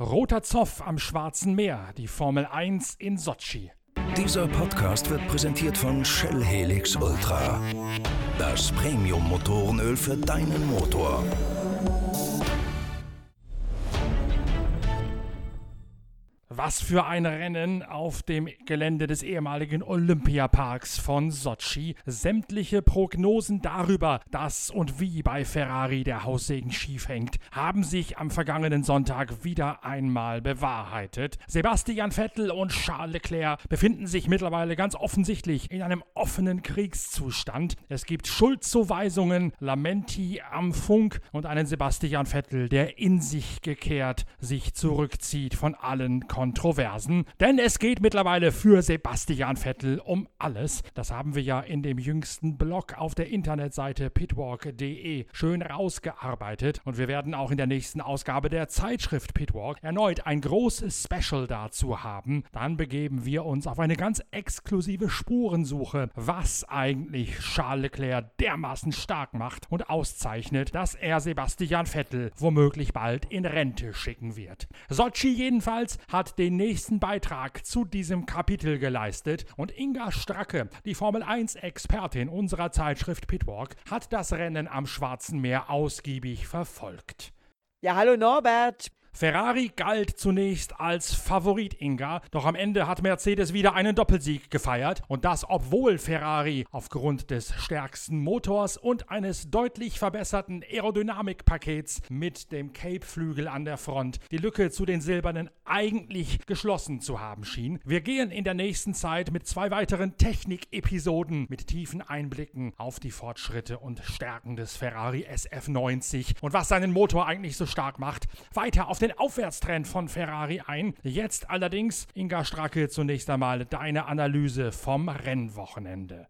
Roter Zoff am Schwarzen Meer, die Formel 1 in Sotschi. Dieser Podcast wird präsentiert von Shell Helix Ultra. Das Premium-Motorenöl für deinen Motor. Was für ein Rennen auf dem Gelände des ehemaligen Olympiaparks von Sotschi. Sämtliche Prognosen darüber, dass und wie bei Ferrari der Haussegen schief hängt, haben sich am vergangenen Sonntag wieder einmal bewahrheitet. Sebastian Vettel und Charles Leclerc befinden sich mittlerweile ganz offensichtlich in einem offenen Kriegszustand. Es gibt Schuldzuweisungen, Lamenti am Funk und einen Sebastian Vettel, der in sich gekehrt sich zurückzieht von allen Kon Kontroversen, denn es geht mittlerweile für Sebastian Vettel um alles. Das haben wir ja in dem jüngsten Blog auf der Internetseite pitwalk.de schön rausgearbeitet und wir werden auch in der nächsten Ausgabe der Zeitschrift Pitwalk erneut ein großes Special dazu haben. Dann begeben wir uns auf eine ganz exklusive Spurensuche, was eigentlich Charles Leclerc dermaßen stark macht und auszeichnet, dass er Sebastian Vettel womöglich bald in Rente schicken wird. Sochi jedenfalls hat den nächsten Beitrag zu diesem Kapitel geleistet und Inga Stracke, die Formel 1-Expertin unserer Zeitschrift Pitwalk, hat das Rennen am Schwarzen Meer ausgiebig verfolgt. Ja, hallo Norbert. Ferrari galt zunächst als Favorit Inga, doch am Ende hat Mercedes wieder einen Doppelsieg gefeiert und das obwohl Ferrari aufgrund des stärksten Motors und eines deutlich verbesserten Aerodynamikpakets mit dem Cape-Flügel an der Front die Lücke zu den Silbernen eigentlich geschlossen zu haben schien. Wir gehen in der nächsten Zeit mit zwei weiteren Technik-Episoden mit tiefen Einblicken auf die Fortschritte und Stärken des Ferrari SF90 und was seinen Motor eigentlich so stark macht, weiter auf den Aufwärtstrend von Ferrari ein. Jetzt allerdings, Inga Stracke, zunächst einmal deine Analyse vom Rennwochenende.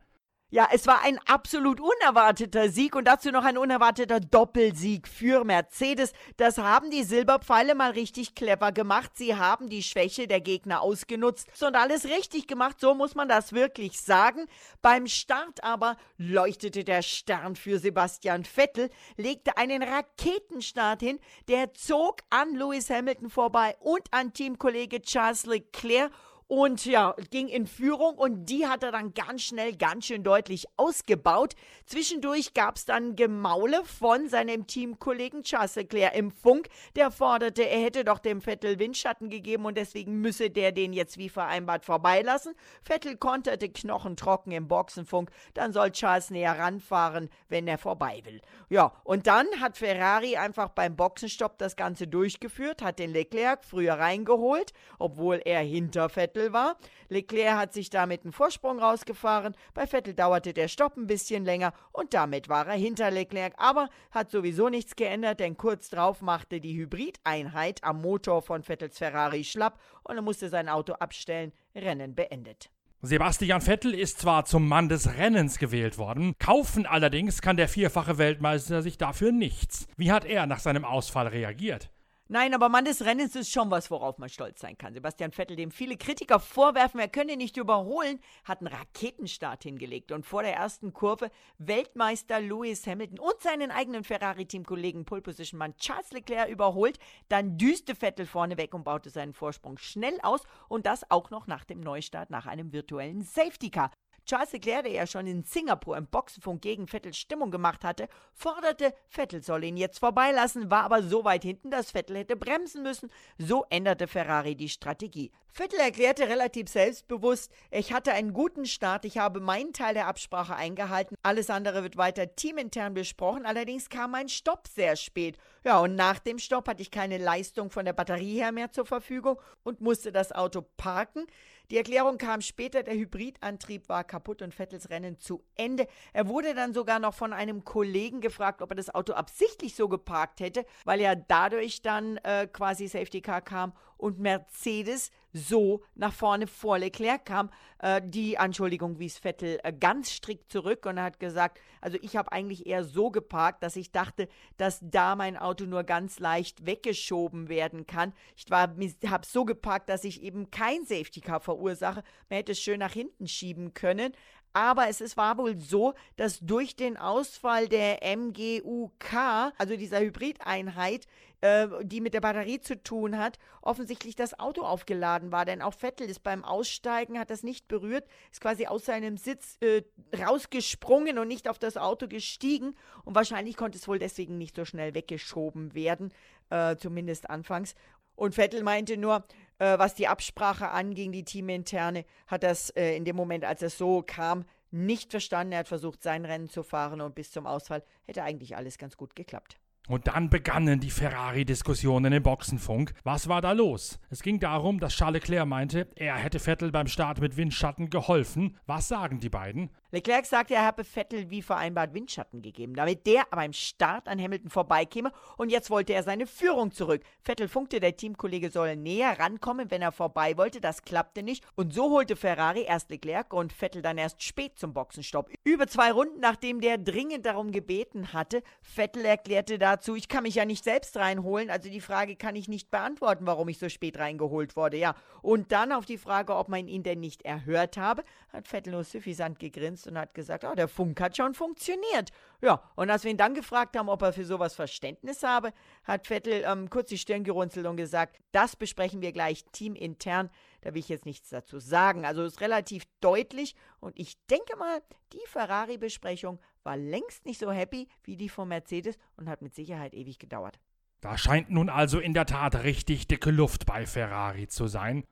Ja, es war ein absolut unerwarteter Sieg und dazu noch ein unerwarteter Doppelsieg für Mercedes. Das haben die Silberpfeile mal richtig clever gemacht. Sie haben die Schwäche der Gegner ausgenutzt und alles richtig gemacht. So muss man das wirklich sagen. Beim Start aber leuchtete der Stern für Sebastian Vettel, legte einen Raketenstart hin. Der zog an Lewis Hamilton vorbei und an Teamkollege Charles Leclerc und ja, ging in Führung und die hat er dann ganz schnell, ganz schön deutlich ausgebaut. Zwischendurch gab es dann Gemaule von seinem Teamkollegen Charles Leclerc im Funk. Der forderte, er hätte doch dem Vettel Windschatten gegeben und deswegen müsse der den jetzt wie vereinbart vorbeilassen. Vettel konterte knochentrocken im Boxenfunk, dann soll Charles näher ranfahren, wenn er vorbei will. Ja, und dann hat Ferrari einfach beim Boxenstopp das Ganze durchgeführt, hat den Leclerc früher reingeholt, obwohl er hinter Vettel Vettel war. Leclerc hat sich damit einen Vorsprung rausgefahren. Bei Vettel dauerte der Stopp ein bisschen länger und damit war er hinter Leclerc. Aber hat sowieso nichts geändert, denn kurz drauf machte die Hybrideinheit am Motor von Vettels Ferrari schlapp und er musste sein Auto abstellen. Rennen beendet. Sebastian Vettel ist zwar zum Mann des Rennens gewählt worden, kaufen allerdings kann der vierfache Weltmeister sich dafür nichts. Wie hat er nach seinem Ausfall reagiert? Nein, aber Mann des Rennens ist schon was, worauf man stolz sein kann. Sebastian Vettel, dem viele Kritiker vorwerfen, er könne nicht überholen, hat einen Raketenstart hingelegt und vor der ersten Kurve Weltmeister Lewis Hamilton und seinen eigenen Ferrari-Teamkollegen Pole Position Mann Charles Leclerc überholt. Dann düste Vettel vorne weg und baute seinen Vorsprung schnell aus und das auch noch nach dem Neustart nach einem virtuellen Safety Car. Charles Leclerc, der ja schon in Singapur im Boxenfunk gegen Vettel Stimmung gemacht hatte, forderte, Vettel solle ihn jetzt vorbeilassen, war aber so weit hinten, dass Vettel hätte bremsen müssen. So änderte Ferrari die Strategie. Vettel erklärte relativ selbstbewusst, ich hatte einen guten Start, ich habe meinen Teil der Absprache eingehalten, alles andere wird weiter teamintern besprochen, allerdings kam mein Stopp sehr spät. Ja, und nach dem Stopp hatte ich keine Leistung von der Batterie her mehr zur Verfügung und musste das Auto parken. Die Erklärung kam später, der Hybridantrieb war kaputt und Vettels Rennen zu Ende. Er wurde dann sogar noch von einem Kollegen gefragt, ob er das Auto absichtlich so geparkt hätte, weil er dadurch dann äh, quasi Safety Car kam und Mercedes so nach vorne vor Leclerc kam. Äh, die Anschuldigung wies Vettel äh, ganz strikt zurück und hat gesagt, also ich habe eigentlich eher so geparkt, dass ich dachte, dass da mein Auto nur ganz leicht weggeschoben werden kann. Ich habe so geparkt, dass ich eben kein Safety Car verursache. Man hätte es schön nach hinten schieben können. Aber es ist, war wohl so, dass durch den Ausfall der MGUK, also dieser Hybrideinheit, äh, die mit der Batterie zu tun hat, offensichtlich das Auto aufgeladen war. Denn auch Vettel ist beim Aussteigen, hat das nicht berührt, ist quasi aus seinem Sitz äh, rausgesprungen und nicht auf das Auto gestiegen. Und wahrscheinlich konnte es wohl deswegen nicht so schnell weggeschoben werden, äh, zumindest anfangs. Und Vettel meinte nur, äh, was die Absprache anging, die Teaminterne, hat das äh, in dem Moment, als es so kam, nicht verstanden. Er hat versucht, sein Rennen zu fahren und bis zum Ausfall hätte eigentlich alles ganz gut geklappt. Und dann begannen die Ferrari-Diskussionen im Boxenfunk. Was war da los? Es ging darum, dass Charles Leclerc meinte, er hätte Vettel beim Start mit Windschatten geholfen. Was sagen die beiden? Leclerc sagte, er habe Vettel wie vereinbart Windschatten gegeben, damit der beim Start an Hamilton vorbeikäme und jetzt wollte er seine Führung zurück. Vettel funkte, der Teamkollege solle näher rankommen, wenn er vorbei wollte. Das klappte nicht und so holte Ferrari erst Leclerc und Vettel dann erst spät zum Boxenstopp. Über zwei Runden, nachdem der dringend darum gebeten hatte, Vettel erklärte dazu, ich kann mich ja nicht selbst reinholen, also die Frage kann ich nicht beantworten, warum ich so spät reingeholt wurde. Ja, und dann auf die Frage, ob man ihn denn nicht erhört habe, hat Vettel nur gegrinst gegrinst und hat gesagt, oh, der Funk hat schon funktioniert. Ja, und als wir ihn dann gefragt haben, ob er für sowas Verständnis habe, hat Vettel ähm, kurz die Stirn gerunzelt und gesagt, das besprechen wir gleich teamintern. Da will ich jetzt nichts dazu sagen. Also ist relativ deutlich und ich denke mal, die Ferrari-Besprechung war längst nicht so happy wie die von Mercedes und hat mit Sicherheit ewig gedauert. Da scheint nun also in der Tat richtig dicke Luft bei Ferrari zu sein.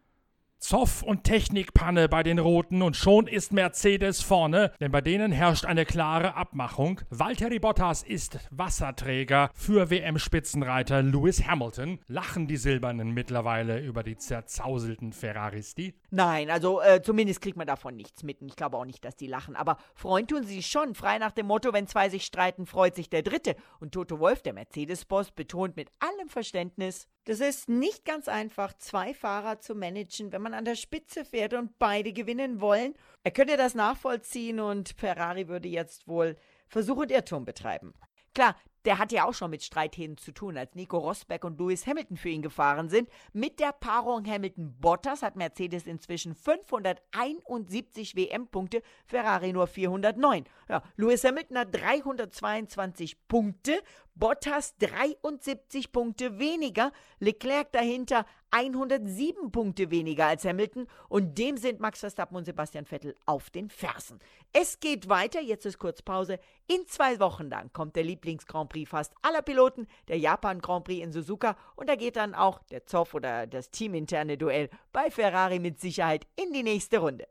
Zoff und Technikpanne bei den Roten und schon ist Mercedes vorne, denn bei denen herrscht eine klare Abmachung. Valtteri Bottas ist Wasserträger für WM-Spitzenreiter Lewis Hamilton. Lachen die Silbernen mittlerweile über die zerzauselten Ferraristi? Nein, also äh, zumindest kriegt man davon nichts mit. Ich glaube auch nicht, dass die lachen. Aber freuen tun sie schon. Frei nach dem Motto, wenn zwei sich streiten, freut sich der Dritte. Und Toto Wolf, der Mercedes-Boss, betont mit allem Verständnis, das ist nicht ganz einfach, zwei Fahrer zu managen, wenn man an der Spitze fährt und beide gewinnen wollen. Er könnte das nachvollziehen und Ferrari würde jetzt wohl Versuch und Irrtum betreiben. Klar, der hat ja auch schon mit Streithähnen zu tun, als Nico Rosberg und Lewis Hamilton für ihn gefahren sind. Mit der Paarung Hamilton-Bottas hat Mercedes inzwischen 571 WM-Punkte, Ferrari nur 409. Ja, Lewis Hamilton hat 322 Punkte, Bottas 73 Punkte weniger, Leclerc dahinter 107 Punkte weniger als Hamilton und dem sind Max Verstappen und Sebastian Vettel auf den Fersen. Es geht weiter, jetzt ist kurz Pause. In zwei Wochen dann kommt der Lieblings-Grand Prix fast aller Piloten, der Japan Grand Prix in Suzuka und da geht dann auch der Zoff oder das teaminterne Duell bei Ferrari mit Sicherheit in die nächste Runde.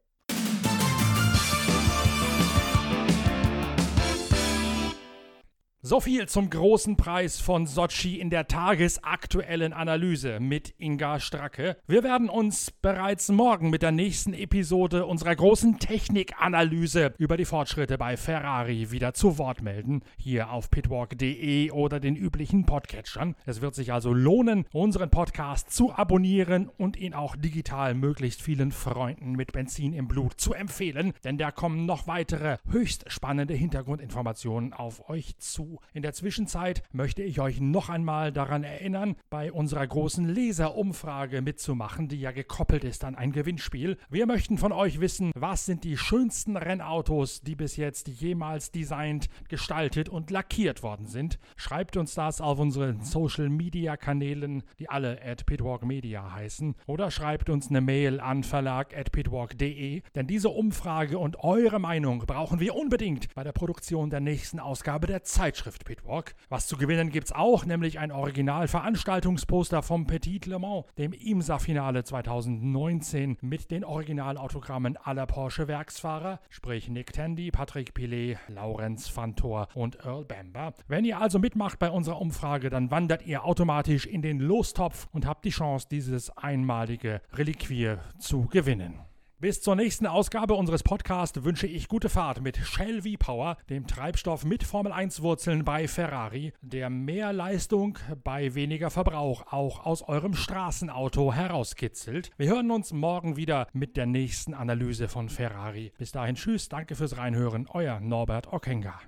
So viel zum großen Preis von Sochi in der tagesaktuellen Analyse mit Inga Stracke. Wir werden uns bereits morgen mit der nächsten Episode unserer großen Technikanalyse über die Fortschritte bei Ferrari wieder zu Wort melden. Hier auf pitwalk.de oder den üblichen Podcatchern. Es wird sich also lohnen, unseren Podcast zu abonnieren und ihn auch digital möglichst vielen Freunden mit Benzin im Blut zu empfehlen, denn da kommen noch weitere höchst spannende Hintergrundinformationen auf euch zu. In der Zwischenzeit möchte ich euch noch einmal daran erinnern, bei unserer großen Leserumfrage mitzumachen, die ja gekoppelt ist an ein Gewinnspiel. Wir möchten von euch wissen, was sind die schönsten Rennautos, die bis jetzt jemals designt, gestaltet und lackiert worden sind. Schreibt uns das auf unseren Social Media Kanälen, die alle at Pitwalk Media heißen, oder schreibt uns eine Mail an verlag@pitwalk.de, denn diese Umfrage und eure Meinung brauchen wir unbedingt bei der Produktion der nächsten Ausgabe der Zeitschrift. Zeitschrift Pitwalk. Was zu gewinnen gibt's auch, nämlich ein Original-Veranstaltungsposter vom Petit Le Mans, dem IMSA-Finale 2019 mit den Originalautogrammen aller Porsche-Werksfahrer, sprich Nick Tandy, Patrick Pilet, Laurenz Fantor und Earl Bamber. Wenn ihr also mitmacht bei unserer Umfrage, dann wandert ihr automatisch in den Lostopf und habt die Chance, dieses einmalige Reliquier zu gewinnen. Bis zur nächsten Ausgabe unseres Podcasts wünsche ich gute Fahrt mit Shell V-Power, dem Treibstoff mit Formel 1 Wurzeln bei Ferrari, der mehr Leistung bei weniger Verbrauch auch aus eurem Straßenauto herauskitzelt. Wir hören uns morgen wieder mit der nächsten Analyse von Ferrari. Bis dahin tschüss, danke fürs Reinhören, euer Norbert Ockenger.